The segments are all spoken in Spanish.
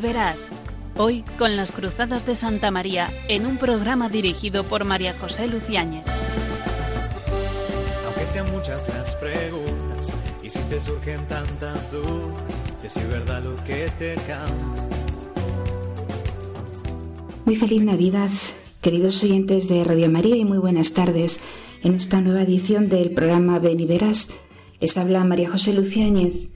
y verás. Hoy con las Cruzadas de Santa María en un programa dirigido por María José Luciáñez. Aunque sean muchas las preguntas y si te surgen tantas dudas, es verdad lo que te canto. Muy feliz Navidad, queridos oyentes de Radio María y muy buenas tardes. En esta nueva edición del programa Ven y Verás les habla María José Luciáñez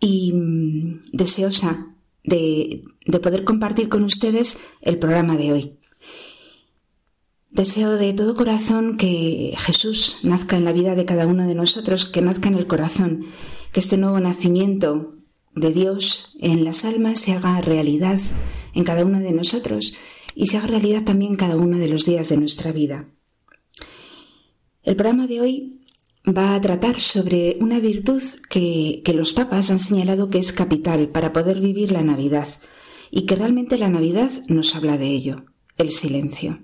y mm, deseosa de, de poder compartir con ustedes el programa de hoy. Deseo de todo corazón que Jesús nazca en la vida de cada uno de nosotros, que nazca en el corazón, que este nuevo nacimiento de Dios en las almas se haga realidad en cada uno de nosotros y se haga realidad también cada uno de los días de nuestra vida. El programa de hoy va a tratar sobre una virtud que, los papas han señalado que es capital para poder vivir la Navidad y que realmente la Navidad nos habla de ello, el silencio.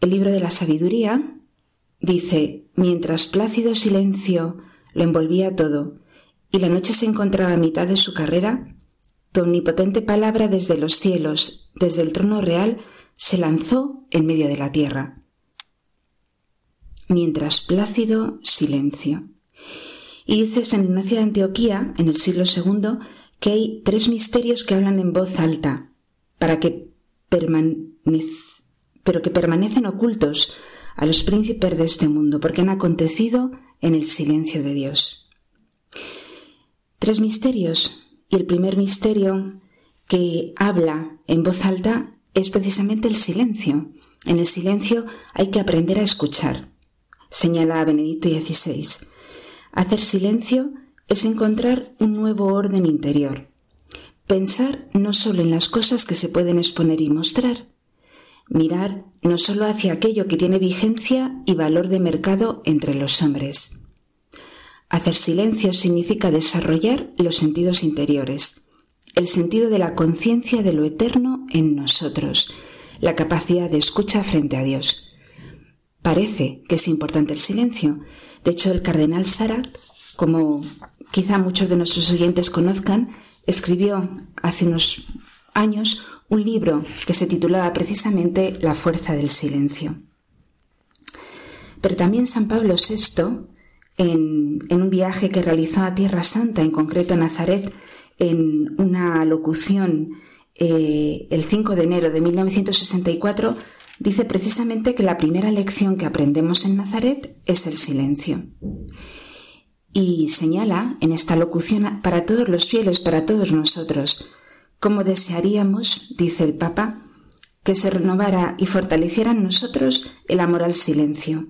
El libro de la sabiduría dice, mientras plácido silencio lo envolvía todo y la noche se encontraba a mitad de su carrera, tu omnipotente palabra desde los cielos, desde el trono real, se lanzó en medio de la tierra mientras plácido silencio. Y dice San Ignacio de Antioquía, en el siglo II, que hay tres misterios que hablan en voz alta, para que pero que permanecen ocultos a los príncipes de este mundo, porque han acontecido en el silencio de Dios. Tres misterios, y el primer misterio que habla en voz alta es precisamente el silencio. En el silencio hay que aprender a escuchar señala a Benedicto XVI. Hacer silencio es encontrar un nuevo orden interior. Pensar no solo en las cosas que se pueden exponer y mostrar. Mirar no solo hacia aquello que tiene vigencia y valor de mercado entre los hombres. Hacer silencio significa desarrollar los sentidos interiores, el sentido de la conciencia de lo eterno en nosotros, la capacidad de escucha frente a Dios. Parece que es importante el silencio. De hecho, el cardenal Sarat, como quizá muchos de nuestros oyentes conozcan, escribió hace unos años un libro que se titulaba precisamente La fuerza del silencio. Pero también San Pablo VI, en, un viaje que realizó a Tierra Santa, en concreto a Nazaret, en una locución eh, el 5 de enero de 1964, dice precisamente que la primera lección que aprendemos en Nazaret es el silencio. Y señala en esta locución para todos los fieles, para todos nosotros, cómo desearíamos, dice el Papa, que se renovara y fortaleciera en nosotros el amor al silencio,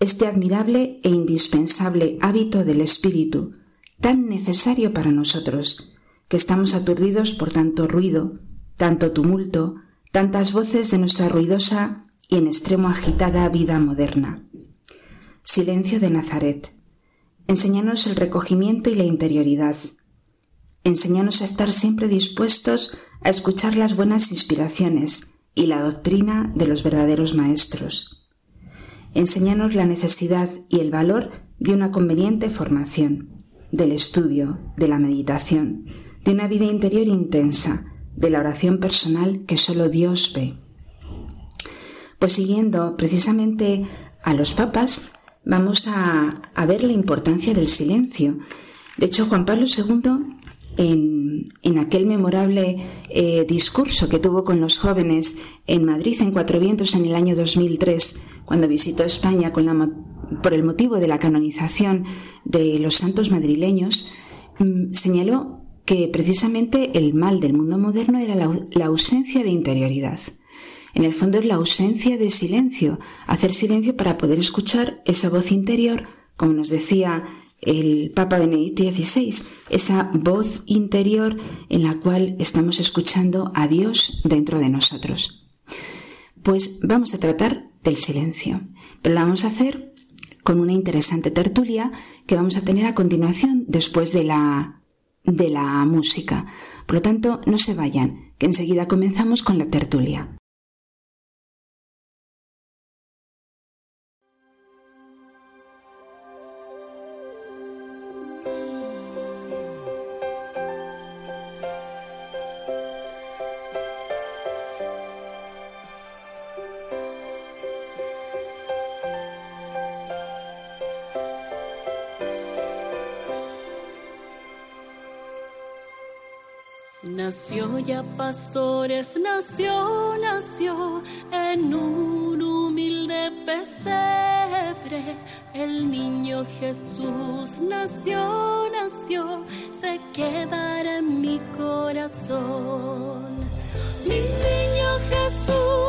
este admirable e indispensable hábito del espíritu, tan necesario para nosotros, que estamos aturdidos por tanto ruido, tanto tumulto, tantas voces de nuestra ruidosa y en extremo agitada vida moderna. Silencio de Nazaret. Enséñanos el recogimiento y la interioridad. Enséñanos a estar siempre dispuestos a escuchar las buenas inspiraciones y la doctrina de los verdaderos maestros. Enséñanos la necesidad y el valor de una conveniente formación, del estudio, de la meditación, de una vida interior intensa, de la oración personal que solo Dios ve. Pues siguiendo precisamente a los papas, vamos a, ver la importancia del silencio. De hecho, Juan Pablo II, en, aquel memorable eh, discurso que tuvo con los jóvenes en Madrid, en Cuatro Vientos, en el año 2003, cuando visitó España por el motivo de la canonización de los santos madrileños, mm, señaló que precisamente el mal del mundo moderno era la, ausencia de interioridad. En el fondo es la ausencia de silencio, hacer silencio para poder escuchar esa voz interior, como nos decía el Papa Benedicto XVI, esa voz interior en la cual estamos escuchando a Dios dentro de nosotros. Pues vamos a tratar del silencio, pero lo vamos a hacer con una interesante tertulia que vamos a tener a continuación después de la de la música. Por lo tanto, no se vayan, que enseguida comenzamos con la tertulia. Pastores, nació, nació en un humilde pesebre. El niño Jesús nació, nació, se quedará en mi corazón. Mi niño Jesús,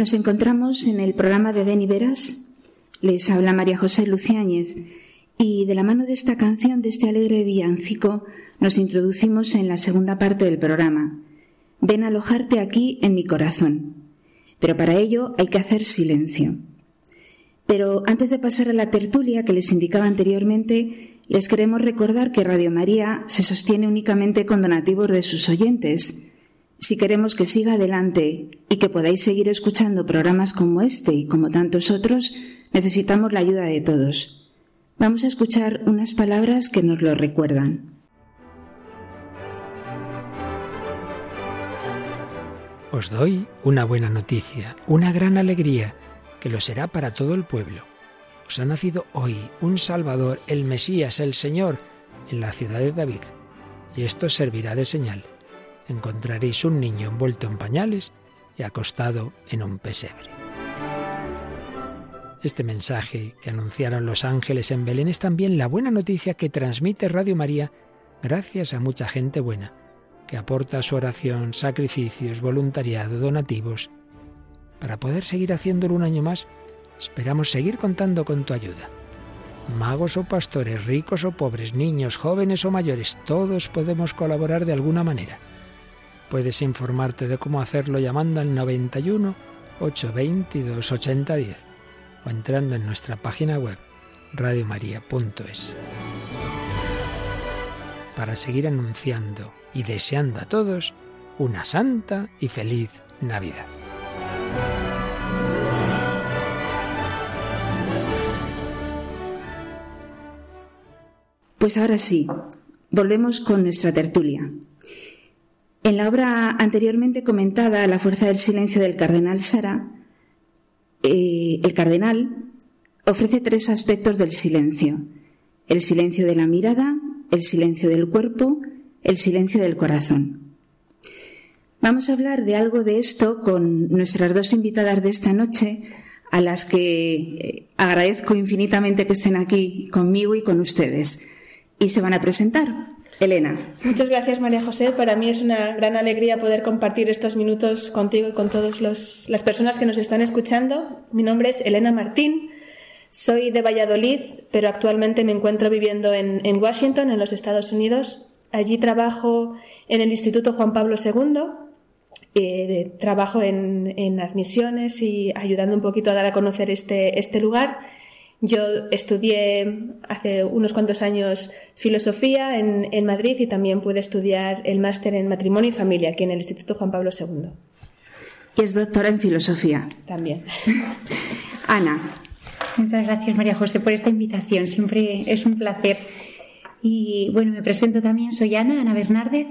Nos encontramos en el programa de Ven y Verás. Les habla María José Luciáñez y de la mano de esta canción, de este alegre villancico, nos introducimos en la segunda parte del programa. Ven a alojarte aquí en mi corazón. Pero para ello hay que hacer silencio. Pero antes de pasar a la tertulia que les indicaba anteriormente, les queremos recordar que Radio María se sostiene únicamente con donativos de sus oyentes. Si queremos que siga adelante y que podáis seguir escuchando programas como este y como tantos otros, necesitamos la ayuda de todos. Vamos a escuchar unas palabras que nos lo recuerdan. Os doy una buena noticia, una gran alegría, que lo será para todo el pueblo. Os ha nacido hoy un Salvador, el Mesías, el Señor, en la ciudad de David. Y esto servirá de señal. Encontraréis un niño envuelto en pañales y acostado en un pesebre. Este mensaje que anunciaron los ángeles en Belén es también la buena noticia que transmite Radio María gracias a mucha gente buena, que aporta su oración, sacrificios, voluntariado, donativos. Para poder seguir haciéndolo un año más, esperamos seguir contando con tu ayuda. Magos o pastores, ricos o pobres, niños, jóvenes o mayores, todos podemos colaborar de alguna manera. Puedes informarte de cómo hacerlo llamando al 91 822 8010 o entrando en nuestra página web radiomaria.es. Para seguir anunciando y deseando a todos una santa y feliz Navidad. Pues ahora sí, volvemos con nuestra tertulia. En la obra anteriormente comentada, La fuerza del silencio del cardenal Sara, eh, el cardenal ofrece tres aspectos del silencio. El silencio de la mirada, el silencio del cuerpo, el silencio del corazón. Vamos a hablar de algo de esto con nuestras dos invitadas de esta noche, a las que eh, agradezco infinitamente que estén aquí conmigo y con ustedes. Y se van a presentar. Elena. Muchas gracias, María José. Para mí es una gran alegría poder compartir estos minutos contigo y con todas las personas que nos están escuchando. Mi nombre es Elena Martín. Soy de Valladolid, pero actualmente me encuentro viviendo en, Washington, en los Estados Unidos. Allí trabajo en el Instituto Juan Pablo II. Eh, trabajo en, en, admisiones y ayudando un poquito a dar a conocer este, este lugar. Yo estudié hace unos cuantos años filosofía en, en Madrid y también pude estudiar el máster en matrimonio y familia aquí en el Instituto Juan Pablo II. Y es doctora en filosofía. También. Ana. Muchas gracias, María José, por esta invitación. Siempre es un placer. Y bueno, me presento también, soy Ana, Ana Bernárdez,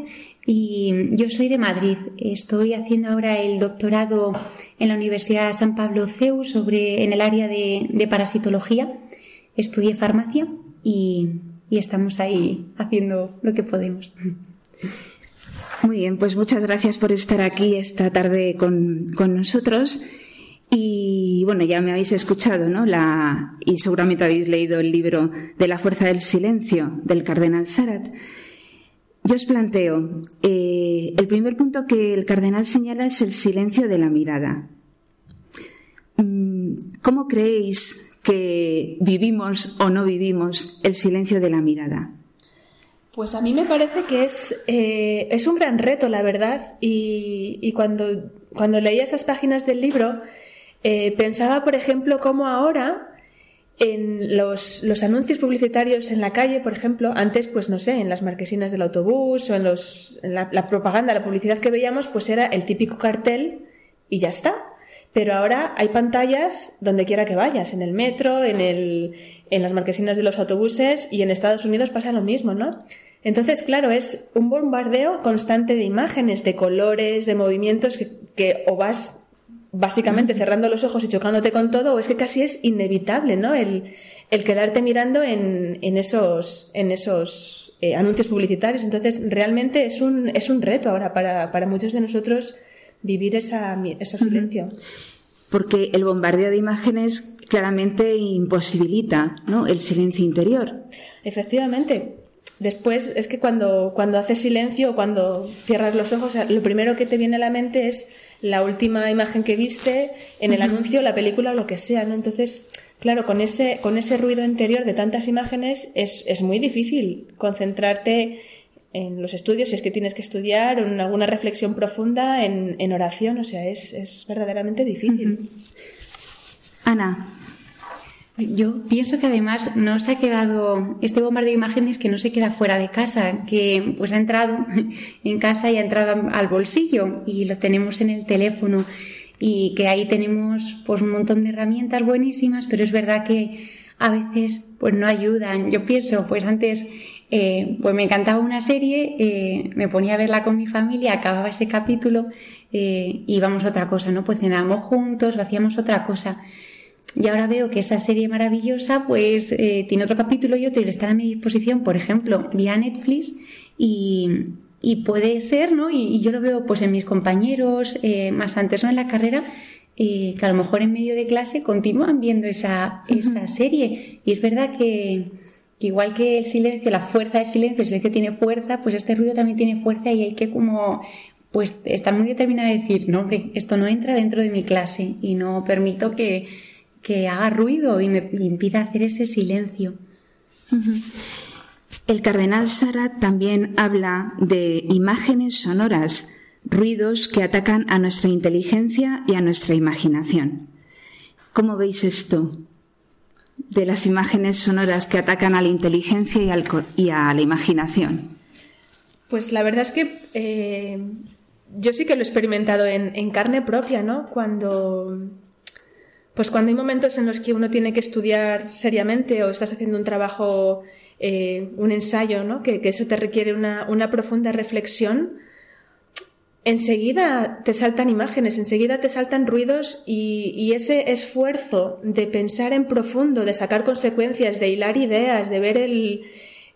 y yo soy de Madrid. Estoy haciendo ahora el doctorado en la Universidad San Pablo CEU sobre, en el área de, parasitología. Estudié farmacia y, y estamos ahí haciendo lo que podemos. Muy bien, pues muchas gracias por estar aquí esta tarde con, con nosotros. Y bueno, ya me habéis escuchado, ¿no? La, y seguramente habéis leído el libro de la fuerza del silencio del cardenal Sarat. Yo os planteo, eh, el primer punto que el cardenal señala es el silencio de la mirada. ¿Cómo creéis que vivimos o no vivimos el silencio de la mirada? Pues a mí me parece que es, eh, es un gran reto, la verdad, y, y cuando, cuando leía esas páginas del libro, eh, pensaba, por ejemplo, cómo ahora en los, los, anuncios publicitarios en la calle, por ejemplo, antes, pues no sé, en las marquesinas del autobús o en, los, en la, la, propaganda, la publicidad que veíamos, pues era el típico cartel y ya está. Pero ahora hay pantallas donde quiera que vayas, en el metro, en, el, en las marquesinas de los autobuses y en Estados Unidos pasa lo mismo, ¿no? Entonces, claro, es un bombardeo constante de imágenes, de colores, de movimientos que, que o vas básicamente cerrando los ojos y chocándote con todo, o es que casi es inevitable, ¿no? El, el quedarte mirando en, en esos, en esos eh, anuncios publicitarios. Entonces, realmente es un, es un reto ahora para, para muchos de nosotros vivir esa, ese silencio. Porque el bombardeo de imágenes claramente imposibilita ¿no? el silencio interior. Efectivamente. Después es que cuando, cuando haces silencio o cuando cierras los ojos, lo primero que te viene a la mente es la última imagen que viste en el anuncio, la película o lo que sea, ¿no? Entonces, claro, con ese, con ese ruido interior de tantas imágenes es, es muy difícil concentrarte en los estudios, si es que tienes que estudiar, en alguna reflexión profunda, en, en oración, o sea, es, es verdaderamente difícil. Ana, yo pienso que además no se ha quedado este bombardeo de imágenes que no se queda fuera de casa, que pues ha entrado en casa y ha entrado al bolsillo y lo tenemos en el teléfono y que ahí tenemos pues un montón de herramientas buenísimas, pero es verdad que a veces pues no ayudan. Yo pienso, pues antes eh, pues me encantaba una serie, eh, me ponía a verla con mi familia, acababa ese capítulo eh, íbamos a otra cosa, ¿no? Pues cenábamos juntos hacíamos otra cosa. Y ahora veo que esa serie maravillosa, pues eh, tiene otro capítulo y otro y está a mi disposición, por ejemplo, vía Netflix y, y puede ser, ¿no? Y, y, yo lo veo pues en mis compañeros, eh, más antes, ¿no? En la carrera, eh, que a lo mejor en medio de clase continúan viendo esa, esa serie. Y es verdad que, que igual que el silencio, la fuerza del silencio, el silencio tiene fuerza, pues este ruido también tiene fuerza y hay que como pues estar muy determinada a decir, no, hombre, esto no entra dentro de mi clase y no permito que que haga ruido y me impida hacer ese silencio. Uh -huh. El cardenal Sara también habla de imágenes sonoras, ruidos que atacan a nuestra inteligencia y a nuestra imaginación. ¿Cómo veis esto? De las imágenes sonoras que atacan a la inteligencia y, al, y a la imaginación. Pues la verdad es que eh, yo sí que lo he experimentado en, en carne propia, ¿no? Cuando pues cuando hay momentos en los que uno tiene que estudiar seriamente o estás haciendo un trabajo eh, un ensayo, ¿no? Que, eso te requiere una, profunda reflexión, enseguida te saltan imágenes, enseguida te saltan ruidos y, ese esfuerzo de pensar en profundo, de sacar consecuencias, de hilar ideas, de ver el,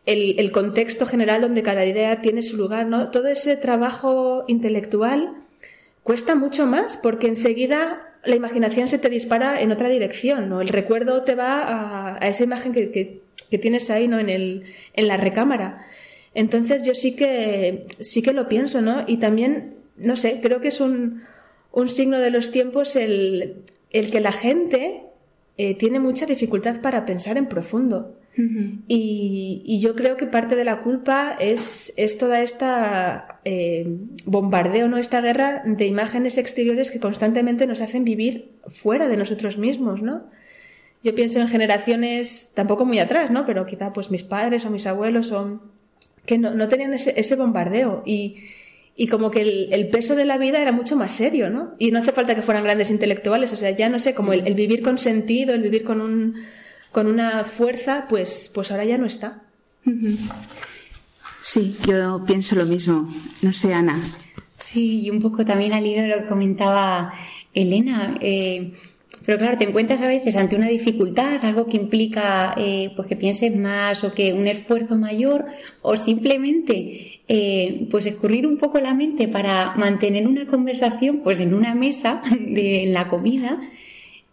el, el, contexto general donde cada idea tiene su lugar, ¿no? Todo ese trabajo intelectual cuesta mucho más porque enseguida la imaginación se te dispara en otra dirección, ¿no? El recuerdo te va a, esa imagen que, que, que, tienes ahí, ¿no? En, el, en la recámara. Entonces yo sí que, sí que lo pienso, ¿no? Y también, no sé, creo que es un, un signo de los tiempos el, el que la gente eh, tiene mucha dificultad para pensar en profundo. Y, yo creo que parte de la culpa es, es toda esta eh, bombardeo, ¿no? esta guerra de imágenes exteriores que constantemente nos hacen vivir fuera de nosotros mismos, ¿no? Yo pienso en generaciones tampoco muy atrás, ¿no? Pero quizá pues mis padres o mis abuelos o que no, no tenían ese, ese, bombardeo y, y como que el, el, peso de la vida era mucho más serio, ¿no? Y no hace falta que fueran grandes intelectuales, o sea, ya no sé, como el, el vivir con sentido, el vivir con un con una fuerza, pues, pues ahora ya no está. Sí, yo pienso lo mismo. No sé, Ana. Sí, y un poco también al hilo lo que comentaba Elena. Eh, pero claro, te encuentras a veces ante una dificultad, algo que implica eh, pues que pienses más o que un esfuerzo mayor, o simplemente eh, pues escurrir un poco la mente para mantener una conversación pues en una mesa de la comida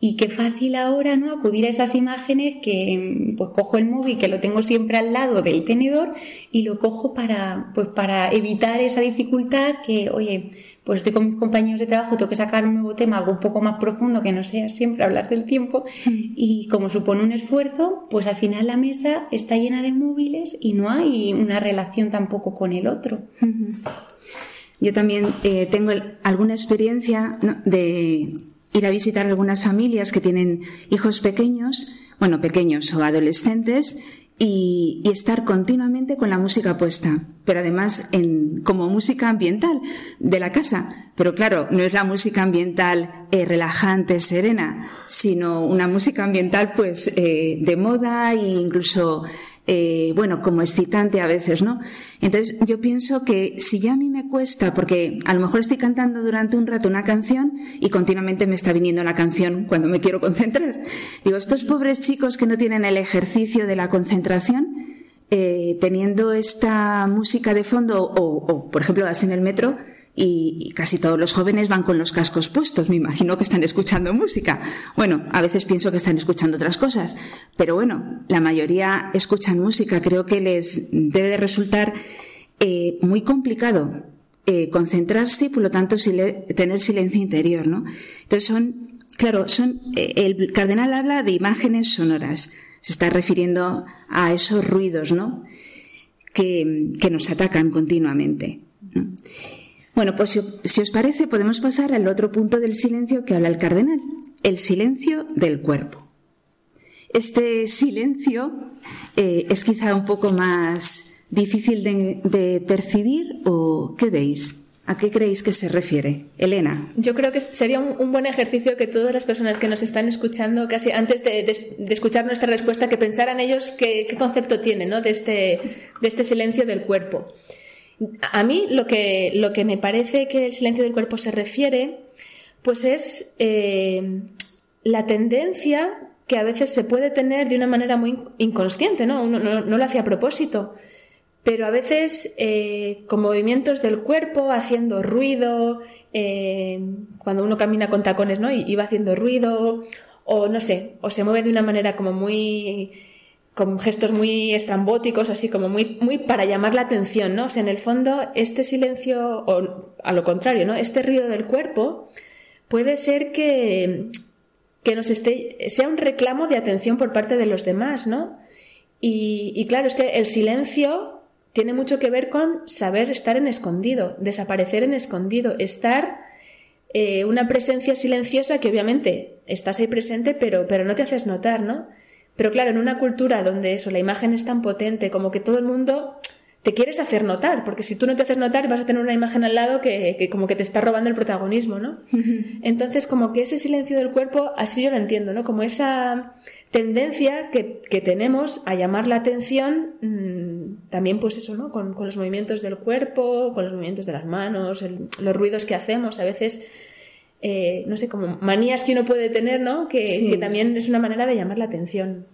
y qué fácil ahora, ¿no? Acudir a esas imágenes que, pues cojo el móvil, que lo tengo siempre al lado del tenedor y lo cojo para, pues para evitar esa dificultad que, oye, pues estoy con mis compañeros de trabajo, tengo que sacar un nuevo tema, algo un poco más profundo que no sea siempre hablar del tiempo y como supone un esfuerzo, pues al final la mesa está llena de móviles y no hay una relación tampoco con el otro. Yo también eh, tengo alguna experiencia ¿no? de ir a visitar algunas familias que tienen hijos pequeños, bueno, pequeños o adolescentes, y, estar continuamente con la música puesta, pero además en, como música ambiental de la casa. Pero claro, no es la música ambiental eh, relajante, serena, sino una música ambiental pues eh, de moda e incluso eh, bueno, como excitante a veces, ¿no? Entonces yo pienso que si ya a mí me cuesta, porque a lo mejor estoy cantando durante un rato una canción y continuamente me está viniendo la canción cuando me quiero concentrar. Digo, estos pobres chicos que no tienen el ejercicio de la concentración, eh, teniendo esta música de fondo o, o, por ejemplo, vas en el metro, y, casi todos los jóvenes van con los cascos puestos. Me imagino que están escuchando música. Bueno, a veces pienso que están escuchando otras cosas, pero bueno, la mayoría escuchan música. Creo que les debe de resultar eh, muy complicado eh, concentrarse y, por lo tanto, tener silencio interior, ¿no? Entonces son, claro, son. Eh, el cardenal habla de imágenes sonoras. Se está refiriendo a esos ruidos, ¿no? Que, que nos atacan continuamente. Bueno, pues si, os parece, podemos pasar al otro punto del silencio que habla el cardenal, el silencio del cuerpo. Este silencio eh, es quizá un poco más difícil de, percibir o ¿qué veis? ¿A qué creéis que se refiere? Elena. Yo creo que sería un, buen ejercicio que todas las personas que nos están escuchando, casi antes de, escuchar nuestra respuesta, que pensaran ellos qué, concepto tienen ¿no? este, de este silencio del cuerpo. A mí lo que, lo que me parece que el silencio del cuerpo se refiere, pues es eh, la tendencia que a veces se puede tener de una manera muy inconsciente, ¿no? Uno no, lo hace a propósito, pero a veces eh, con movimientos del cuerpo, haciendo ruido, eh, cuando uno camina con tacones, ¿no? Y, y va haciendo ruido, o no sé, o se mueve de una manera como muy con gestos muy estrambóticos, así como muy, muy para llamar la atención, ¿no? O sea, en el fondo, este silencio, o a lo contrario, ¿no? Este ruido del cuerpo puede ser que, que nos esté, sea un reclamo de atención por parte de los demás, ¿no? Y, y claro, es que el silencio tiene mucho que ver con saber estar en escondido, desaparecer en escondido, estar eh, una presencia silenciosa que obviamente estás ahí presente, pero, pero no te haces notar, ¿no? Pero claro, en una cultura donde eso, la imagen es tan potente, como que todo el mundo te quieres hacer notar, porque si tú no te haces notar vas a tener una imagen al lado que, que como que te está robando el protagonismo, ¿no? Entonces, como que ese silencio del cuerpo, así yo lo entiendo, ¿no? Como esa tendencia que, que tenemos a llamar la atención mmm, también, pues eso, ¿no? Con, con, los movimientos del cuerpo, con los movimientos de las manos, el, los ruidos que hacemos, a veces... Eh, no sé, como manías que uno puede tener, ¿no? Que, Sí. que también es una manera de llamar la atención.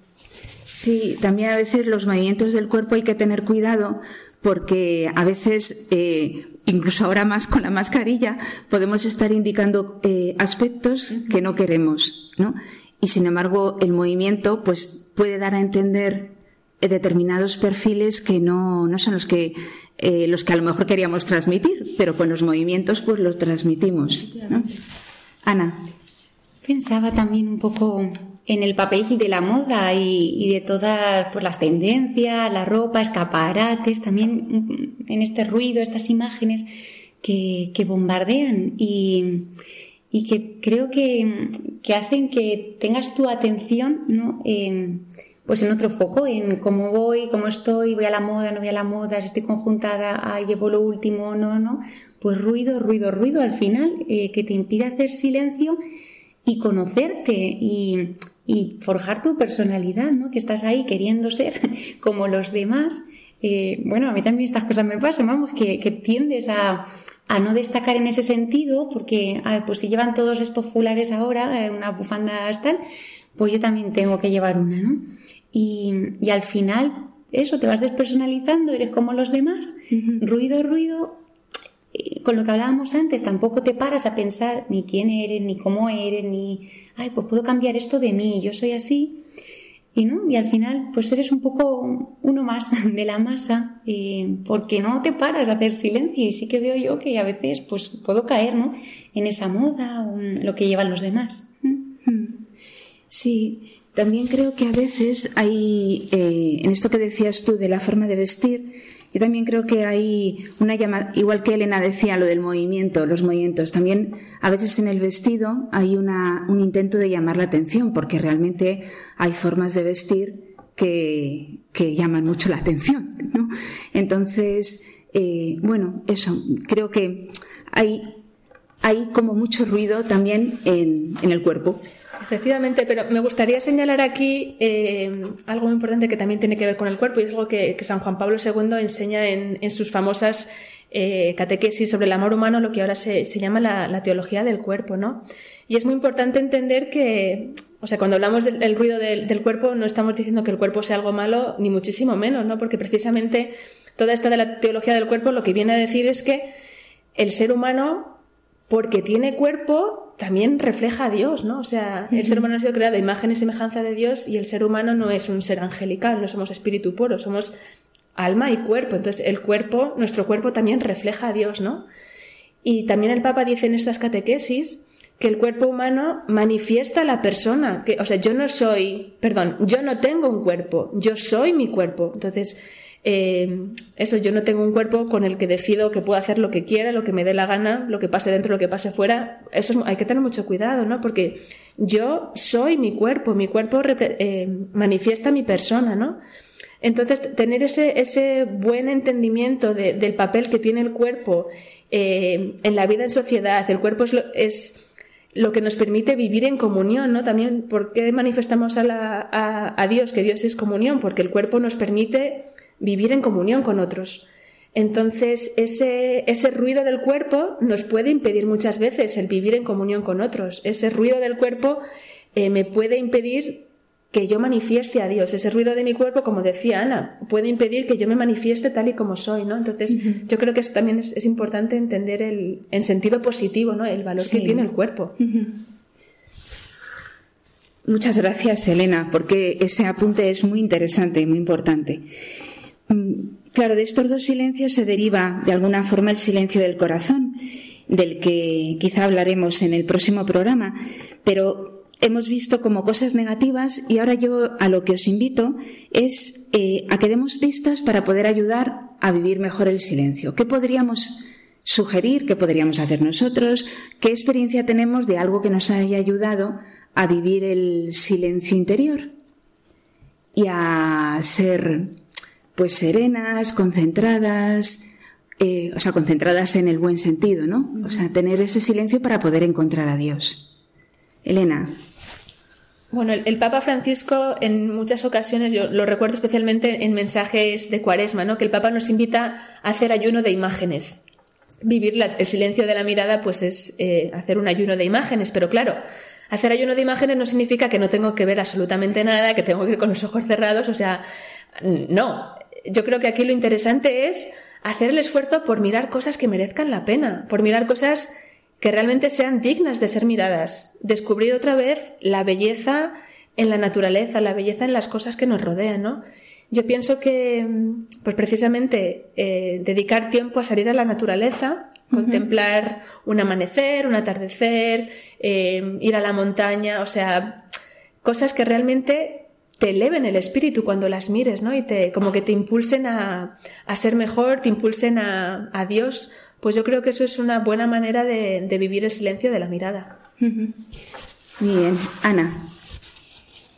Sí, también a veces los movimientos del cuerpo hay que tener cuidado porque a veces, eh, incluso ahora más con la mascarilla, podemos estar indicando eh, aspectos que no queremos, ¿no? Y sin embargo, el movimiento, pues, puede dar a entender determinados perfiles que no, no son los que eh, los que a lo mejor queríamos transmitir, pero con los movimientos, pues, los transmitimos. Ana. Pensaba también un poco en el papel de la moda y, de todas pues, las tendencias, la ropa, escaparates, también en este ruido, estas imágenes que, que bombardean y, y que creo que, que, hacen que tengas tu atención ¿no? Pues en otro foco, en cómo voy, cómo estoy, voy a la moda, no voy a la moda, si estoy conjuntada, llevo lo último, no, no. Pues ruido, ruido, ruido al final, eh, que te impide hacer silencio y conocerte y, forjar tu personalidad, ¿no? Que estás ahí queriendo ser como los demás. Eh, bueno, a mí también estas cosas me pasan, vamos, que, tiendes a, a, no destacar en ese sentido, porque, ah, pues si llevan todos estos fulares ahora, eh, una bufanda tal, pues yo también tengo que llevar una, ¿no? Y, y al final, eso, te vas despersonalizando, eres como los demás, uh -huh. ruido, ruido, con lo que hablábamos antes, tampoco te paras a pensar ni quién eres, ni cómo eres, ni, ay, pues puedo cambiar esto de mí, yo soy así. Y, ¿no? y al final, pues eres un poco uno más de la masa, eh, porque no te paras a hacer silencio. Y sí que veo yo que a veces pues, puedo caer ¿no? en esa moda o en lo que llevan los demás. Sí, también creo que a veces hay, eh, en esto que decías tú de la forma de vestir, yo también creo que hay una llamada, igual que Elena decía lo del movimiento, los movimientos, también a veces en el vestido hay una, un intento de llamar la atención, porque realmente hay formas de vestir que, que llaman mucho la atención, ¿no? Entonces, eh, bueno, eso, creo que hay, hay como mucho ruido también en, en el cuerpo. Efectivamente, pero me gustaría señalar aquí eh, algo muy importante que también tiene que ver con el cuerpo y es algo que, San Juan Pablo II enseña en, sus famosas eh, catequesis sobre el amor humano, lo que ahora se, llama la, teología del cuerpo, ¿no? Y es muy importante entender que, o sea, cuando hablamos del, del ruido del, del, cuerpo, no estamos diciendo que el cuerpo sea algo malo, ni muchísimo menos, ¿no? Porque precisamente toda esta de la teología del cuerpo lo que viene a decir es que el ser humano, porque tiene cuerpo, también refleja a Dios, ¿no? O sea, el ser humano ha sido creado a imagen y semejanza de Dios y el ser humano no es un ser angelical, no somos espíritu puro, somos alma y cuerpo. Entonces, el cuerpo, nuestro cuerpo también refleja a Dios, ¿no? Y también el Papa dice en estas catequesis que el cuerpo humano manifiesta a la persona, que, o sea, yo no soy, perdón, yo no tengo un cuerpo, yo soy mi cuerpo. Entonces, eh, eso, yo no tengo un cuerpo con el que decido que puedo hacer lo que quiera, lo que me dé la gana, lo que pase dentro, lo que pase fuera. Eso es, hay que tener mucho cuidado, ¿no? Porque yo soy mi cuerpo, mi cuerpo eh, manifiesta mi persona, ¿no? Entonces, tener ese, ese buen entendimiento de, del papel que tiene el cuerpo eh, en la vida en sociedad, el cuerpo es lo, es lo que nos permite vivir en comunión, ¿no? También, ¿por qué manifestamos a, la, a, a Dios que Dios es comunión? Porque el cuerpo nos permite vivir en comunión con otros. Entonces, ese, ese ruido del cuerpo nos puede impedir muchas veces el vivir en comunión con otros. Ese ruido del cuerpo eh, me puede impedir que yo manifieste a Dios. Ese ruido de mi cuerpo, como decía Ana, puede impedir que yo me manifieste tal y como soy, ¿no? Entonces, uh -huh. yo creo que es, también es, es, importante entender el, en sentido positivo, ¿no? El valor sí. que tiene el cuerpo. Uh -huh. Muchas gracias, Elena, porque ese apunte es muy interesante y muy importante. Claro, de estos dos silencios se deriva de alguna forma el silencio del corazón, del que quizá hablaremos en el próximo programa, pero hemos visto como cosas negativas y ahora yo a lo que os invito es eh, a que demos pistas para poder ayudar a vivir mejor el silencio. ¿Qué podríamos sugerir? ¿Qué podríamos hacer nosotros? ¿Qué experiencia tenemos de algo que nos haya ayudado a vivir el silencio interior y a ser pues serenas, concentradas, eh, o sea, concentradas en el buen sentido, ¿no? O sea, tener ese silencio para poder encontrar a Dios. Elena. Bueno, el, Papa Francisco en muchas ocasiones, yo lo recuerdo especialmente en mensajes de Cuaresma, ¿no? Que el Papa nos invita a hacer ayuno de imágenes. Vivir las- el silencio de la mirada, pues es eh, hacer un ayuno de imágenes, pero claro, hacer ayuno de imágenes no significa que no tengo que ver absolutamente nada, que tengo que ir con los ojos cerrados, o sea, no. Yo creo que aquí lo interesante es hacer el esfuerzo por mirar cosas que merezcan la pena, por mirar cosas que realmente sean dignas de ser miradas, descubrir otra vez la belleza en la naturaleza, la belleza en las cosas que nos rodean, ¿no? Yo pienso que, mm, pues precisamente, eh, dedicar tiempo a salir a la naturaleza, contemplar un amanecer, un atardecer, eh, ir a la montaña, o sea, cosas que realmente te eleven el espíritu cuando las mires, ¿no? Y te, como que te impulsen a, a ser mejor, te impulsen a, a Dios. Pues yo creo que eso es una buena manera de, de vivir el silencio de la mirada. Muy bien. Ana.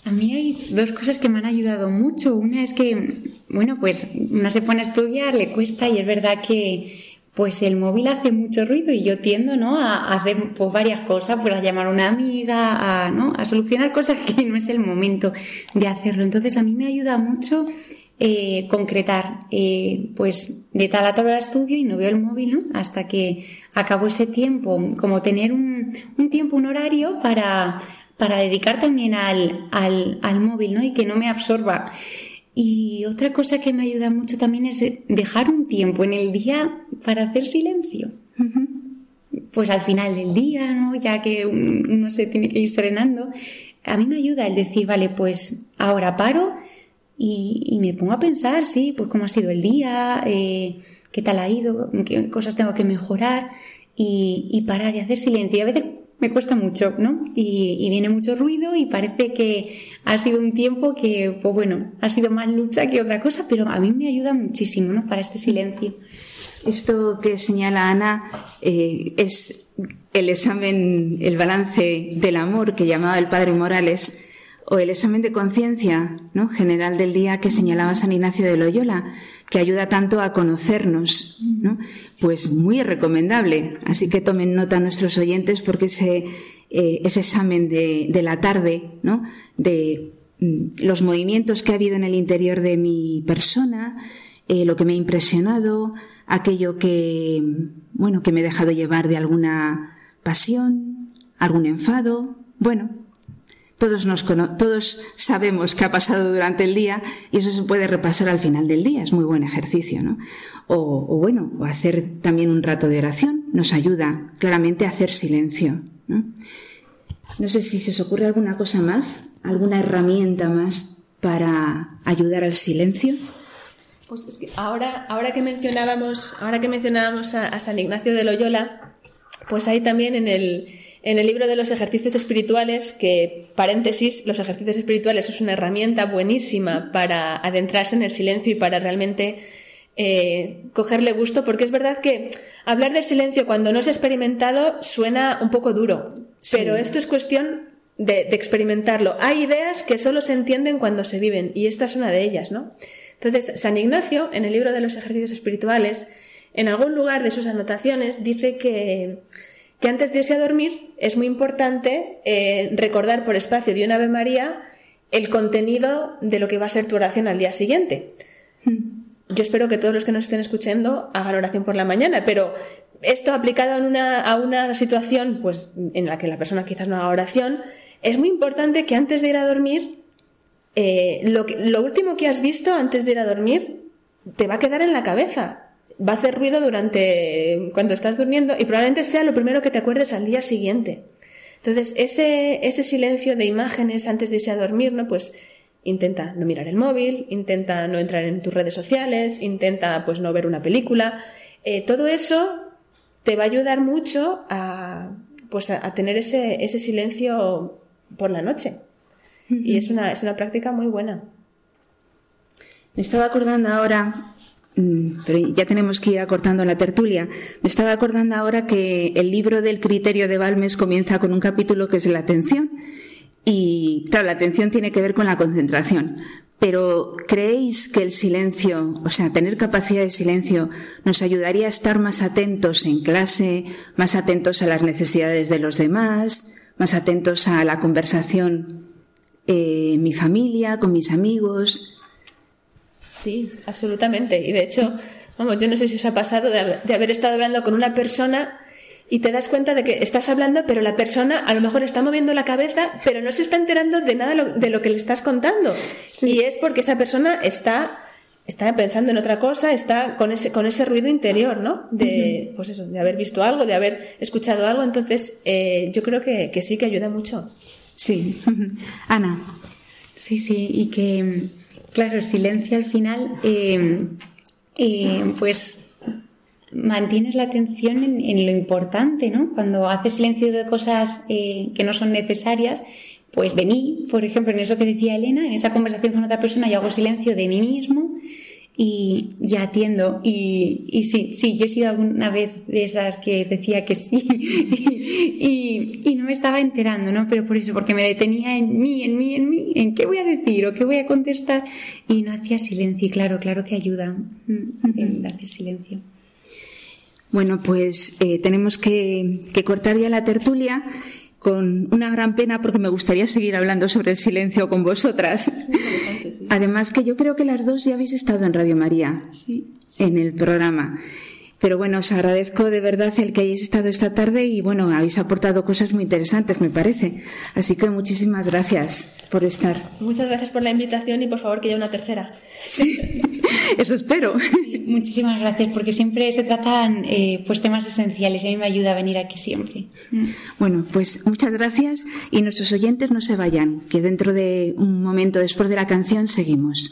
A mí hay dos cosas que me han ayudado mucho. Una es que, bueno, pues uno se pone a estudiar, le cuesta y es verdad que pues el móvil hace mucho ruido y yo tiendo, ¿no? A hacer pues, varias cosas, pues a llamar a una amiga, a, ¿no? A solucionar cosas que no es el momento de hacerlo. Entonces a mí me ayuda mucho eh, concretar, eh, pues de tal a tal estudio y no veo el móvil, ¿no? Hasta que acabo ese tiempo, como tener un, un tiempo, un horario para, para dedicar también al, al, al móvil, ¿no? Y que no me absorba. Y otra cosa que me ayuda mucho también es dejar un tiempo en el día para hacer silencio. Pues al final del día, ¿no? Ya que uno se tiene que ir serenando, a mí me ayuda el decir, vale, pues ahora paro y, y me pongo a pensar, sí, pues cómo ha sido el día, eh, qué tal ha ido, qué cosas tengo que mejorar y, y parar y hacer silencio. Y a veces me cuesta mucho, ¿no? Y, viene mucho ruido y parece que ha sido un tiempo que, pues bueno, ha sido más lucha que otra cosa, pero a mí me ayuda muchísimo, ¿no? Para este silencio. Esto que señala Ana eh, es el examen, el balance del amor que llamaba el padre Morales, o el examen de conciencia ¿no? general del día que señalaba San Ignacio de Loyola, que ayuda tanto a conocernos. ¿no? Pues muy recomendable. Así que tomen nota nuestros oyentes porque ese, eh, ese examen de, de, la tarde, ¿no? de mm, los movimientos que ha habido en el interior de mi persona, eh, lo que me ha impresionado, aquello que, bueno, que me he dejado llevar de alguna pasión, algún enfado. Bueno, todos, nos, todos sabemos qué ha pasado durante el día y eso se puede repasar al final del día. Es muy buen ejercicio, ¿no? O, bueno, o hacer también un rato de oración nos ayuda claramente a hacer silencio. ¿no? sé si se os ocurre alguna cosa más, alguna herramienta más para ayudar al silencio. Pues es que ahora, ahora que mencionábamos, ahora que mencionábamos a, San Ignacio de Loyola, pues hay también en el, en el libro de los ejercicios espirituales, que, paréntesis, los ejercicios espirituales es una herramienta buenísima para adentrarse en el silencio y para realmente eh, cogerle gusto, porque es verdad que hablar del silencio cuando no se ha experimentado suena un poco duro, sí. pero esto es cuestión de, de, experimentarlo. Hay ideas que solo se entienden cuando se viven, y esta es una de ellas, ¿no? Entonces, San Ignacio, en el libro de los ejercicios espirituales, en algún lugar de sus anotaciones, dice que que antes de irse a dormir es muy importante eh, recordar por espacio de una Ave María el contenido de lo que va a ser tu oración al día siguiente. Yo espero que todos los que nos estén escuchando hagan oración por la mañana, pero esto aplicado en una, a una situación pues, en la que la persona quizás no haga oración, es muy importante que antes de ir a dormir, eh, lo, que, lo último que has visto antes de ir a dormir te va a quedar en la cabeza va a hacer ruido durante cuando estás durmiendo y probablemente sea lo primero que te acuerdes al día siguiente. Entonces, ese, ese silencio de imágenes antes de irse a dormir, ¿no? Pues intenta no mirar el móvil, intenta no entrar en tus redes sociales, intenta pues no ver una película. Eh, todo eso te va a ayudar mucho a, pues, a, a tener ese, ese silencio por la noche. Y es una, es una práctica muy buena. Me estaba acordando ahora pero ya tenemos que ir acortando la tertulia. Me estaba acordando ahora que el libro del criterio de Balmes comienza con un capítulo que es la atención. Y claro, la atención tiene que ver con la concentración. Pero ¿creéis que el silencio, o sea, tener capacidad de silencio, nos ayudaría a estar más atentos en clase, más atentos a las necesidades de los demás, más atentos a la conversación eh, en mi familia, con mis amigos? Sí, absolutamente. Y de hecho, vamos, yo no sé si os ha pasado de haber, de haber estado hablando con una persona y te das cuenta de que estás hablando, pero la persona a lo mejor está moviendo la cabeza, pero no se está enterando de nada lo- de lo que le estás contando. Y es porque esa persona está, está pensando en otra cosa, está con ese, con ese ruido interior, ¿no? De, pues eso, de haber visto algo, de haber escuchado algo. Entonces, eh, yo creo que, que sí que ayuda mucho. Sí. Ana. Sí, sí, y que, claro, silencio al final, eh, eh, pues mantienes la atención en, en lo importante, ¿no? Cuando haces silencio de cosas eh, que no son necesarias, pues de mí, por ejemplo, en eso que decía Elena, en esa conversación con otra persona, yo hago silencio de mí mismo y ya atiendo. Y, y sí, sí, yo he sido alguna vez de esas que decía que sí y, y no me estaba enterando, ¿no? Pero por eso, porque me detenía en mí, en mí, en mí, en qué voy a decir o qué voy a contestar y no hacía silencio. Y claro, claro que ayuda mm, el hacer silencio. Bueno, pues eh, tenemos que, que cortar ya la tertulia con una gran pena porque me gustaría seguir hablando sobre el silencio con vosotras. Además que yo creo que las dos ya habéis estado en Radio María, en el programa. Pero bueno, os agradezco de verdad el que hayáis estado esta tarde y bueno, habéis aportado cosas muy interesantes, me parece. Así que muchísimas gracias por estar. Muchas gracias por la invitación y por favor que haya una tercera. Eso espero. Muchísimas gracias, porque siempre se tratan eh, pues temas esenciales y a mí me ayuda a venir aquí siempre. Bueno, pues muchas gracias y nuestros oyentes no se vayan, que dentro de un momento después de la canción seguimos.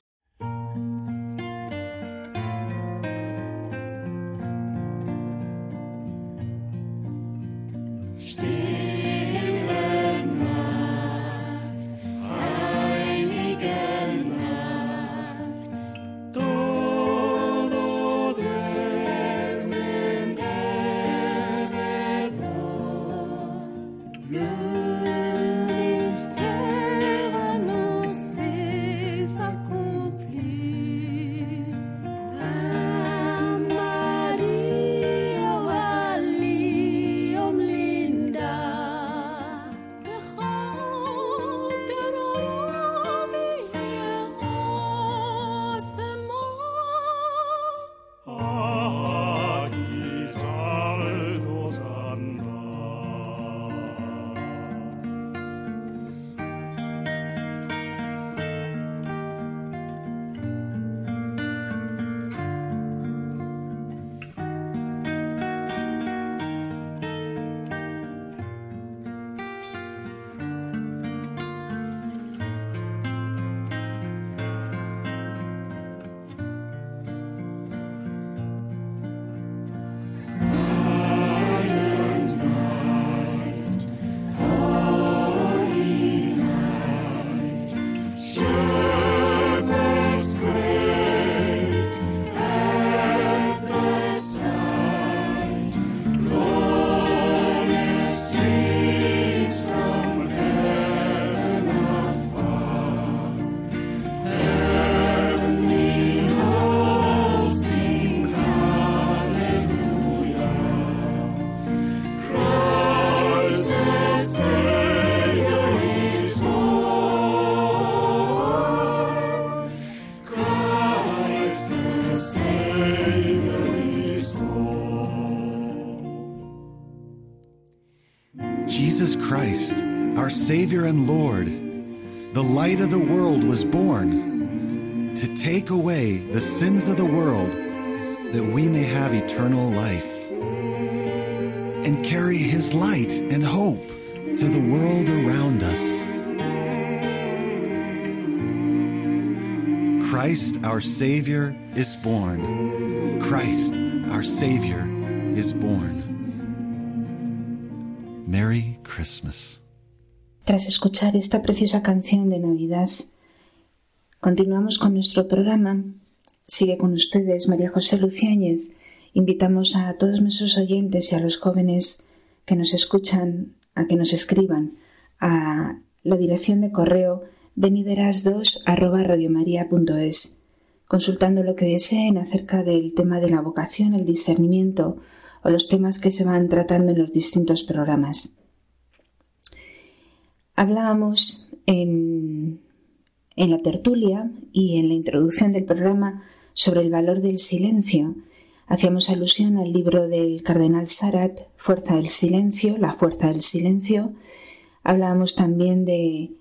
Savior and Lord, the light of the world, was born to take away the sins of the world that we may have eternal life and carry His light and hope to the world around us. Christ, our Savior, is born. Christ, our Savior, is born. Merry Christmas. Tras escuchar esta preciosa canción de Navidad, continuamos con nuestro programa. Sigue con ustedes María José Luciáñez. Invitamos a todos nuestros oyentes y a los jóvenes que nos escuchan a que nos escriban a la dirección de correo beniveras2 arroba radiomaria.es, consultando lo que deseen acerca del tema de la vocación, el discernimiento o los temas que se van tratando en los distintos programas. Hablábamos en, la tertulia y en la introducción del programa sobre el valor del silencio. Hacíamos alusión al libro del cardenal Sarat, Fuerza del Silencio, la fuerza del silencio. Hablábamos también de,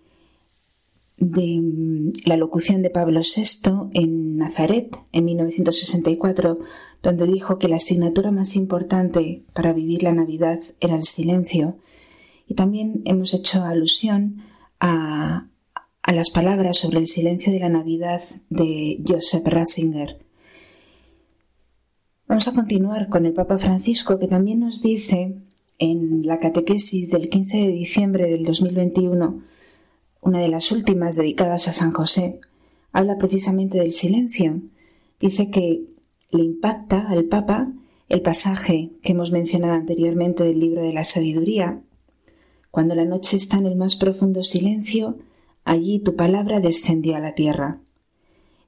de mm, la locución de Pablo VI en Nazaret en 1964, donde dijo que la asignatura más importante para vivir la Navidad era el silencio. Y también hemos hecho alusión a, las palabras sobre el silencio de la Navidad de Joseph Ratzinger. Vamos a continuar con el Papa Francisco, que también nos dice en la catequesis del 15 de diciembre del 2021, una de las últimas dedicadas a San José, habla precisamente del silencio. Dice que le impacta al Papa el pasaje que hemos mencionado anteriormente del libro de la sabiduría. Cuando la noche está en el más profundo silencio, Allí tu palabra descendió a la tierra.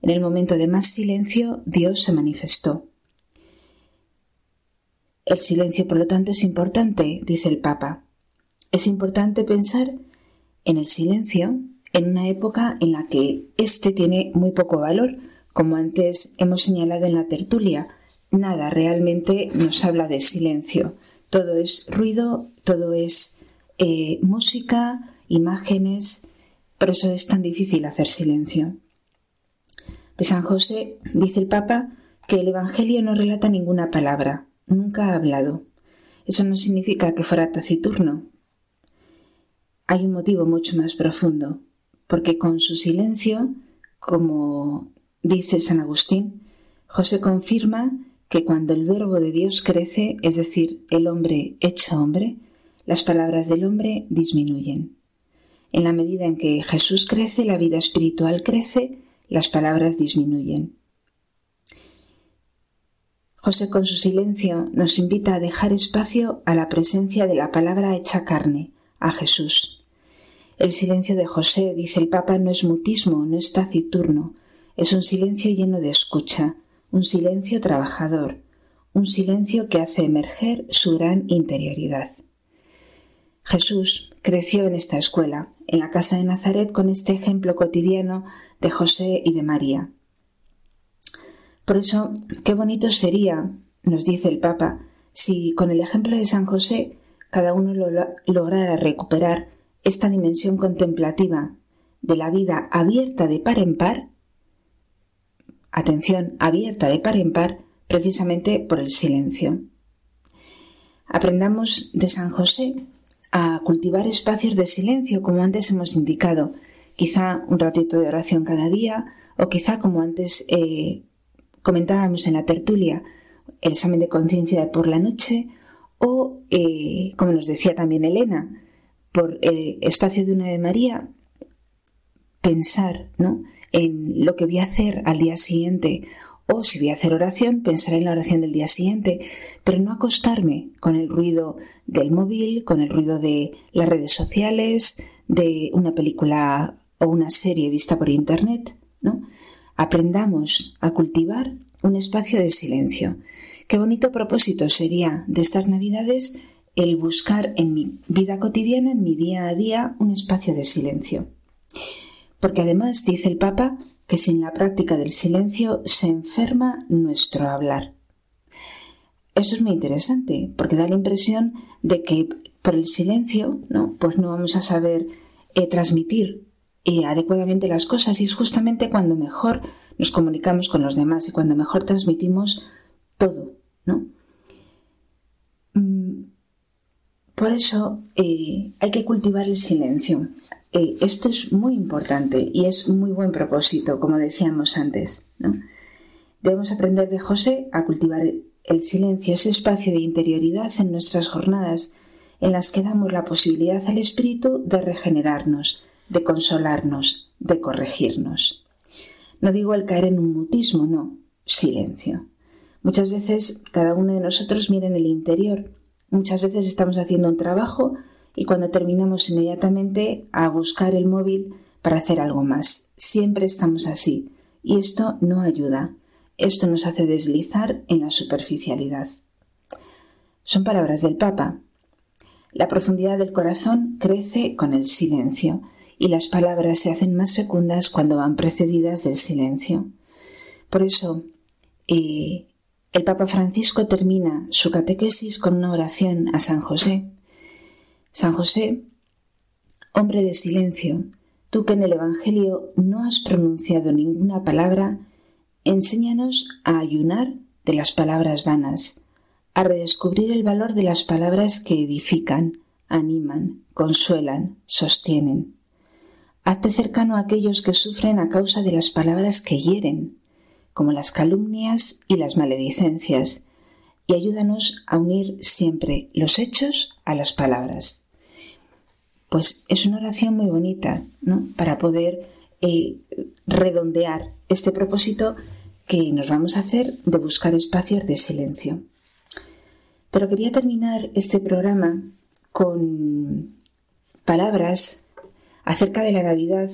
En el momento de más silencio, Dios se manifestó. El silencio, por lo tanto, es importante, dice el Papa. Es importante pensar en el silencio en una época en la que éste tiene muy poco valor, como antes hemos señalado en la tertulia. Nada realmente nos habla de silencio. Todo es ruido, todo es eh, música, imágenes, por eso es tan difícil hacer silencio. De San José dice el Papa que el Evangelio no relata ninguna palabra, nunca ha hablado. Eso no significa que fuera taciturno. Hay un motivo mucho más profundo, porque con su silencio, como dice San Agustín, José confirma que cuando el verbo de Dios crece, es decir, el hombre hecho hombre, las palabras del hombre disminuyen. En la medida en que Jesús crece, la vida espiritual crece, las palabras disminuyen. José con su silencio nos invita a dejar espacio a la presencia de la palabra hecha carne, a Jesús. El silencio de José, dice el Papa, no es mutismo, no es taciturno, es un silencio lleno de escucha, un silencio trabajador, un silencio que hace emerger su gran interioridad. Jesús creció en esta escuela, en la casa de Nazaret, con este ejemplo cotidiano de José y de María. Por eso, qué bonito sería, nos dice el Papa, si con el ejemplo de San José cada uno lograra recuperar esta dimensión contemplativa de la vida abierta de par en par, atención, abierta de par en par, precisamente por el silencio. Aprendamos de San José a cultivar espacios de silencio, como antes hemos indicado, quizá un ratito de oración cada día, o quizá, como antes eh, comentábamos en la tertulia, el examen de conciencia por la noche, o, eh, como nos decía también Elena, por el espacio de una de María, pensar ¿no? en lo que voy a hacer al día siguiente o si voy a hacer oración, pensar en la oración del día siguiente, pero no acostarme con el ruido del móvil, con el ruido de las redes sociales, de una película o una serie vista por internet, ¿no? Aprendamos a cultivar un espacio de silencio. Qué bonito propósito sería de estas Navidades el buscar en mi vida cotidiana, en mi día a día, un espacio de silencio. Porque además, dice el Papa, que sin la práctica del silencio se enferma nuestro hablar. Eso es muy interesante, porque da la impresión de que por el silencio, ¿no? Pues no vamos a saber eh, transmitir eh, adecuadamente las cosas y es justamente cuando mejor nos comunicamos con los demás y cuando mejor transmitimos todo, ¿no? Mm, por eso eh, hay que cultivar el silencio. Eh, esto es muy importante y es muy buen propósito, como decíamos antes. Debemos aprender de José a cultivar el silencio, ese espacio de interioridad en nuestras jornadas en las que damos la posibilidad al Espíritu de regenerarnos, de consolarnos, de corregirnos. No digo el caer en un mutismo, no, silencio. Muchas veces cada uno de nosotros mira en el interior, muchas veces estamos haciendo un trabajo y cuando terminamos inmediatamente a buscar el móvil para hacer algo más. Siempre estamos así. Y esto no ayuda. Esto nos hace deslizar en la superficialidad. Son palabras del Papa. La profundidad del corazón crece con el silencio y las palabras se hacen más fecundas cuando van precedidas del silencio. Por eso, eh, el Papa Francisco termina su catequesis con una oración a San José. San José, hombre de silencio, tú que en el Evangelio no has pronunciado ninguna palabra, enséñanos a ayunar de las palabras vanas, a redescubrir el valor de las palabras que edifican, animan, consuelan, sostienen. Hazte cercano a aquellos que sufren a causa de las palabras que hieren, como las calumnias y las maledicencias, y ayúdanos a unir siempre los hechos a las palabras. Pues es una oración muy bonita, ¿no? Para poder eh, redondear este propósito que nos vamos a hacer de buscar espacios de silencio. Pero quería terminar este programa con palabras acerca de la Navidad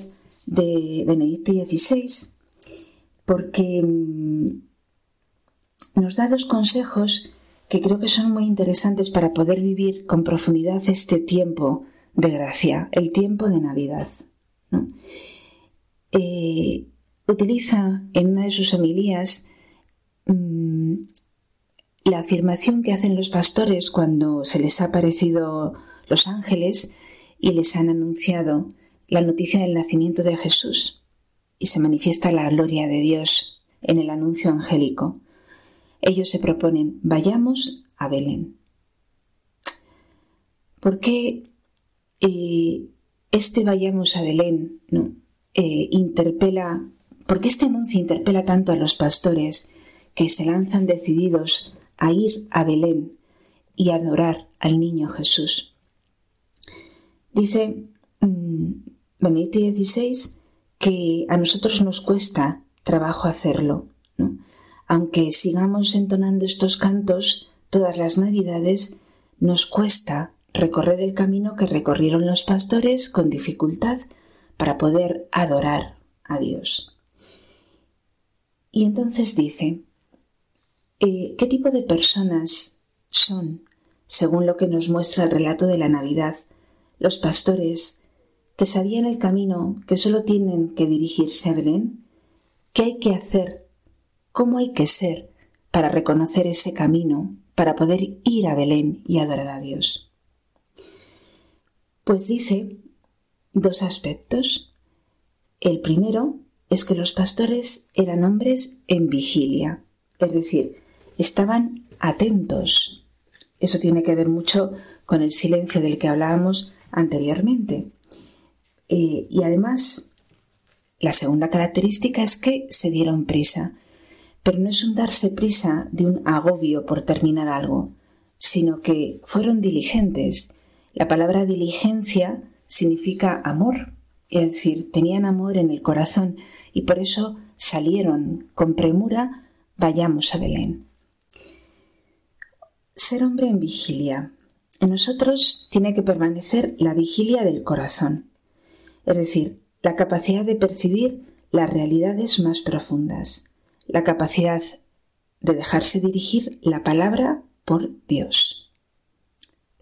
de Benedicto XVI, porque mm, nos da dos consejos que creo que son muy interesantes para poder vivir con profundidad este tiempo de gracia, el tiempo de Navidad. Eh, utiliza en una de sus homilías mm, la afirmación que hacen los pastores cuando se les ha aparecido los ángeles y les han anunciado la noticia del nacimiento de Jesús y se manifiesta la gloria de Dios en el anuncio angélico. Ellos se proponen, vayamos a Belén. ¿Por qué eh, este vayamos a Belén no, eh, interpela, por qué este anuncio interpela tanto a los pastores que se lanzan decididos a ir a Belén y adorar al niño Jesús? Dice mm, Benedicto XVI que a nosotros nos cuesta trabajo hacerlo. Aunque sigamos entonando estos cantos todas las navidades, nos cuesta recorrer el camino que recorrieron los pastores con dificultad para poder adorar a Dios. Y entonces dice, eh, ¿qué tipo de personas son, según lo que nos muestra el relato de la Navidad, los pastores que sabían el camino, que solo tienen que dirigirse a Belén? ¿Qué hay que hacer? ¿Cómo hay que ser para reconocer ese camino, para poder ir a Belén y adorar a Dios? Pues dice dos aspectos. El primero es que los pastores eran hombres en vigilia, es decir, estaban atentos. Eso tiene que ver mucho con el silencio del que hablábamos anteriormente. Eh, y además, la segunda característica es que se dieron prisa. Pero no es un darse prisa de un agobio por terminar algo, sino que fueron diligentes. La palabra diligencia significa amor, es decir, tenían amor en el corazón y por eso salieron con premura, vayamos a Belén. Ser hombre en vigilia. En nosotros tiene que permanecer la vigilia del corazón es decir, la capacidad de percibir las realidades más profundas, la capacidad de dejarse dirigir la palabra por Dios.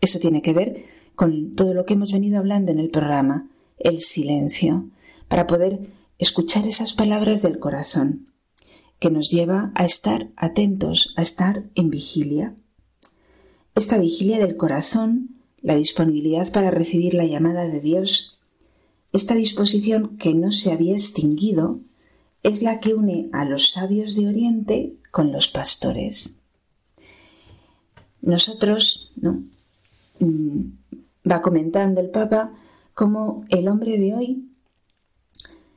Eso tiene que ver con todo lo que hemos venido hablando en el programa, el silencio, para poder escuchar esas palabras del corazón, que nos lleva a estar atentos, a estar en vigilia. Esta vigilia del corazón, la disponibilidad para recibir la llamada de Dios, esta disposición que no se había extinguido es la que une a los sabios de Oriente con los pastores. Nosotros, ¿no? Va comentando el Papa cómo el hombre de hoy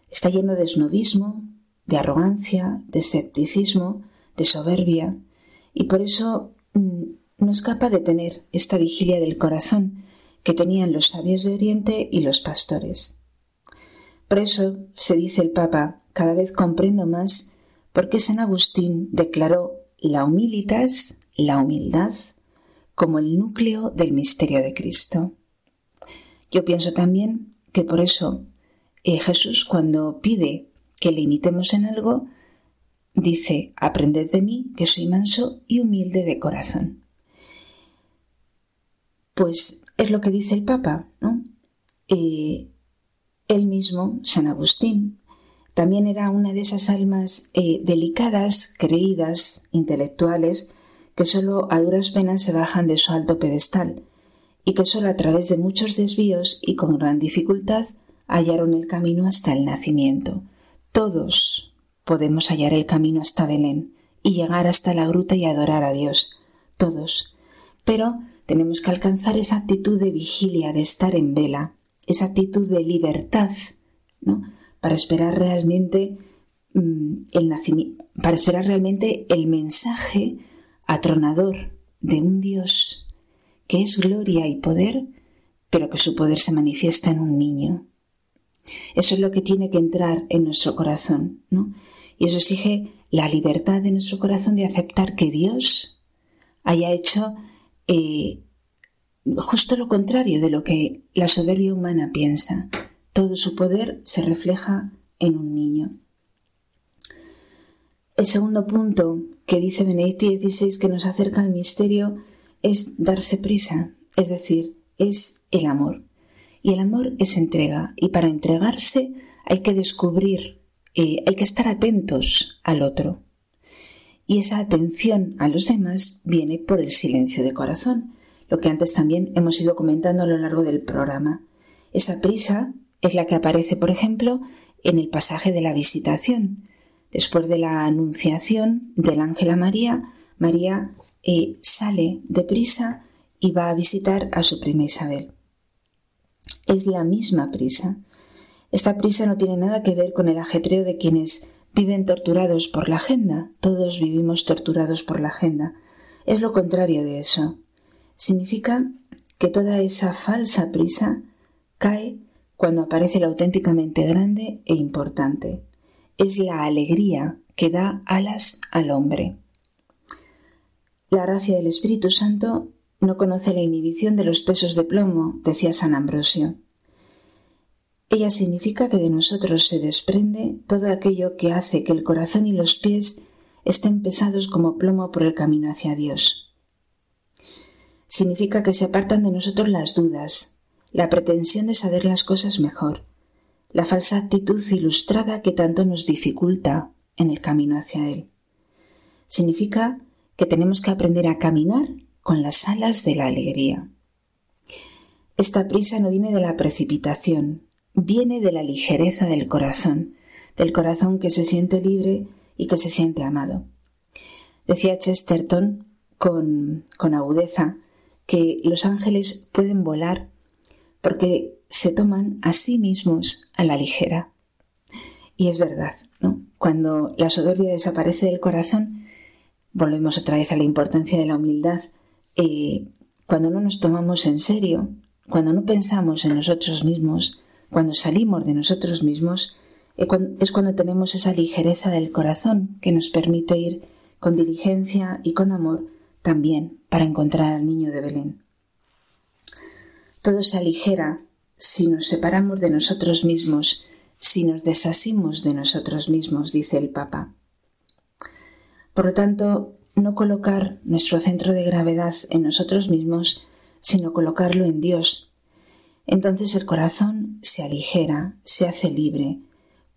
está lleno de snobismo, de arrogancia, de escepticismo, de soberbia, y por eso mm, no es capaz de tener esta vigilia del corazón que tenían los sabios de Oriente y los pastores. Por eso, se dice el Papa, cada vez comprendo más por qué San Agustín declaró la humilitas, la humildad, como el núcleo del misterio de Cristo. Yo pienso también que por eso eh, Jesús cuando pide que le imitemos en algo, dice, aprended de mí, que soy manso y humilde de corazón. Pues es lo que dice el Papa, ¿no? Eh, él mismo, San Agustín, también era una de esas almas eh, delicadas, creídas, intelectuales, que sólo a duras penas se bajan de su alto pedestal, y que sólo a través de muchos desvíos y con gran dificultad hallaron el camino hasta el nacimiento. Todos podemos hallar el camino hasta Belén y llegar hasta la gruta y adorar a Dios. Todos. Pero tenemos que alcanzar esa actitud de vigilia, de estar en vela, esa actitud de libertad, ¿no? Para esperar realmente mm, el nacimiento, para esperar realmente el mensaje atronador de un Dios que es gloria y poder, pero que su poder se manifiesta en un niño. Eso es lo que tiene que entrar en nuestro corazón, ¿no? Y eso exige la libertad de nuestro corazón de aceptar que Dios haya hecho eh, justo lo contrario de lo que la soberbia humana piensa. Todo su poder se refleja en un niño. El segundo punto que dice Benedicto XVI que nos acerca al misterio es darse prisa, es decir, es el amor. Y el amor es entrega, y para entregarse hay que descubrir, eh, hay que estar atentos al otro. Y esa atención a los demás viene por el silencio de corazón, lo que antes también hemos ido comentando a lo largo del programa. Esa prisa es la que aparece, por ejemplo, en el pasaje de la visitación. Después de la anunciación del ángel a María, María eh, sale de prisa y va a visitar a su prima Isabel. Es la misma prisa. Esta prisa no tiene nada que ver con el ajetreo de quienes viven torturados por la agenda. Todos vivimos torturados por la agenda. Es lo contrario de eso significa que toda esa falsa prisa cae cuando aparece lo auténticamente grande e importante. Es la alegría que da alas al hombre. La gracia del Espíritu Santo no conoce la inhibición de los pesos de plomo, decía San Ambrosio. Ella significa que de nosotros se desprende todo aquello que hace que el corazón y los pies estén pesados como plomo por el camino hacia Dios significa que se apartan de nosotros las dudas, la pretensión de saber las cosas mejor, la falsa actitud ilustrada que tanto nos dificulta en el camino hacia Él. Significa que tenemos que aprender a caminar con las alas de la alegría. Esta prisa no viene de la precipitación, viene de la ligereza del corazón, del corazón que se siente libre y que se siente amado. Decía Chesterton con, con agudeza que los ángeles pueden volar porque se toman a sí mismos a la ligera. Y es verdad, ¿no? Cuando la soberbia desaparece del corazón, volvemos otra vez a la importancia de la humildad. Eh, cuando no nos tomamos en serio, cuando no pensamos en nosotros mismos, cuando salimos de nosotros mismos, eh, es cuando tenemos esa ligereza del corazón que nos permite ir con diligencia y con amor también para encontrar al niño de Belén. Todo se aligera si nos separamos de nosotros mismos, si nos desasimos de nosotros mismos, dice el Papa. Por lo tanto, no colocar nuestro centro de gravedad en nosotros mismos, sino colocarlo en Dios. Entonces el corazón se aligera, se hace libre,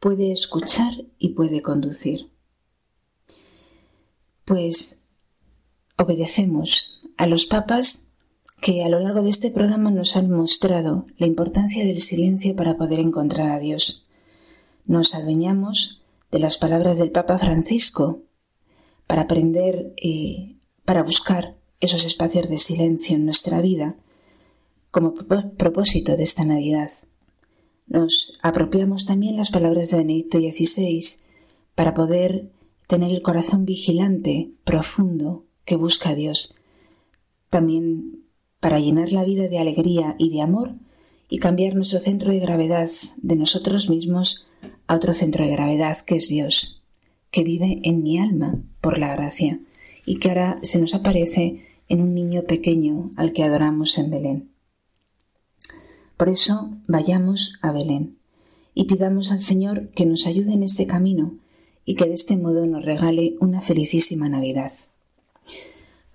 puede escuchar y puede conducir. Pues obedecemos a los papas que a lo largo de este programa nos han mostrado la importancia del silencio para poder encontrar a Dios. Nos adueñamos de las palabras del Papa Francisco para aprender, eh, para buscar esos espacios de silencio en nuestra vida como propósito de esta Navidad. Nos apropiamos también las palabras de Benedicto XVI para poder tener el corazón vigilante, profundo, que busca a Dios. También para llenar la vida de alegría y de amor y cambiar nuestro centro de gravedad de nosotros mismos a otro centro de gravedad que es Dios, que vive en mi alma por la gracia y que ahora se nos aparece en un niño pequeño al que adoramos en Belén. Por eso vayamos a Belén y pidamos al Señor que nos ayude en este camino y que de este modo nos regale una felicísima Navidad.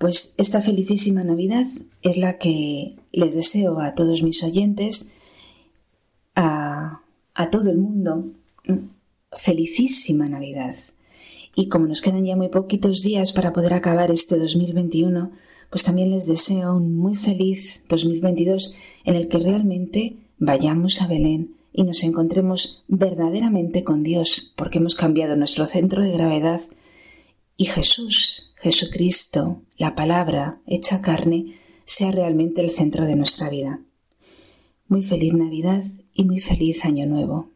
Pues esta felicísima Navidad es la que les deseo a todos mis oyentes, a, todo el mundo, felicísima Navidad. Y como nos quedan ya muy poquitos días para poder acabar este 2021, pues también les deseo un muy feliz 2022 en el que realmente vayamos a Belén y nos encontremos verdaderamente con Dios, porque hemos cambiado nuestro centro de gravedad y Jesús, Jesucristo, la palabra hecha carne, sea realmente el centro de nuestra vida. Muy feliz Navidad y muy feliz Año Nuevo.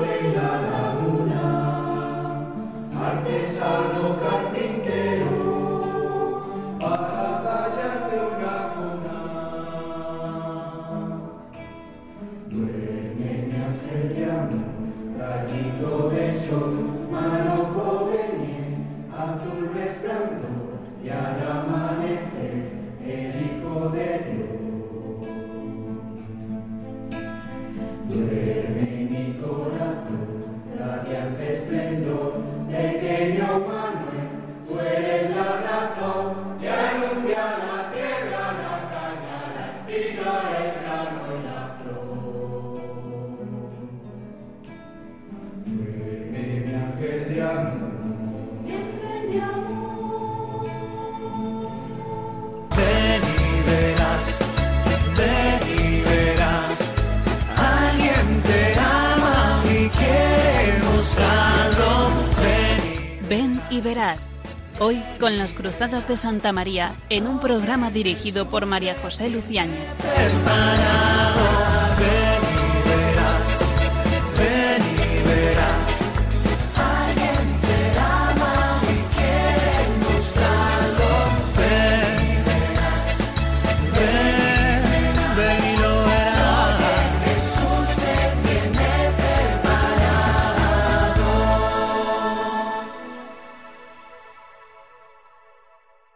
Ven De Santa María en un programa dirigido por María José Luciáñez.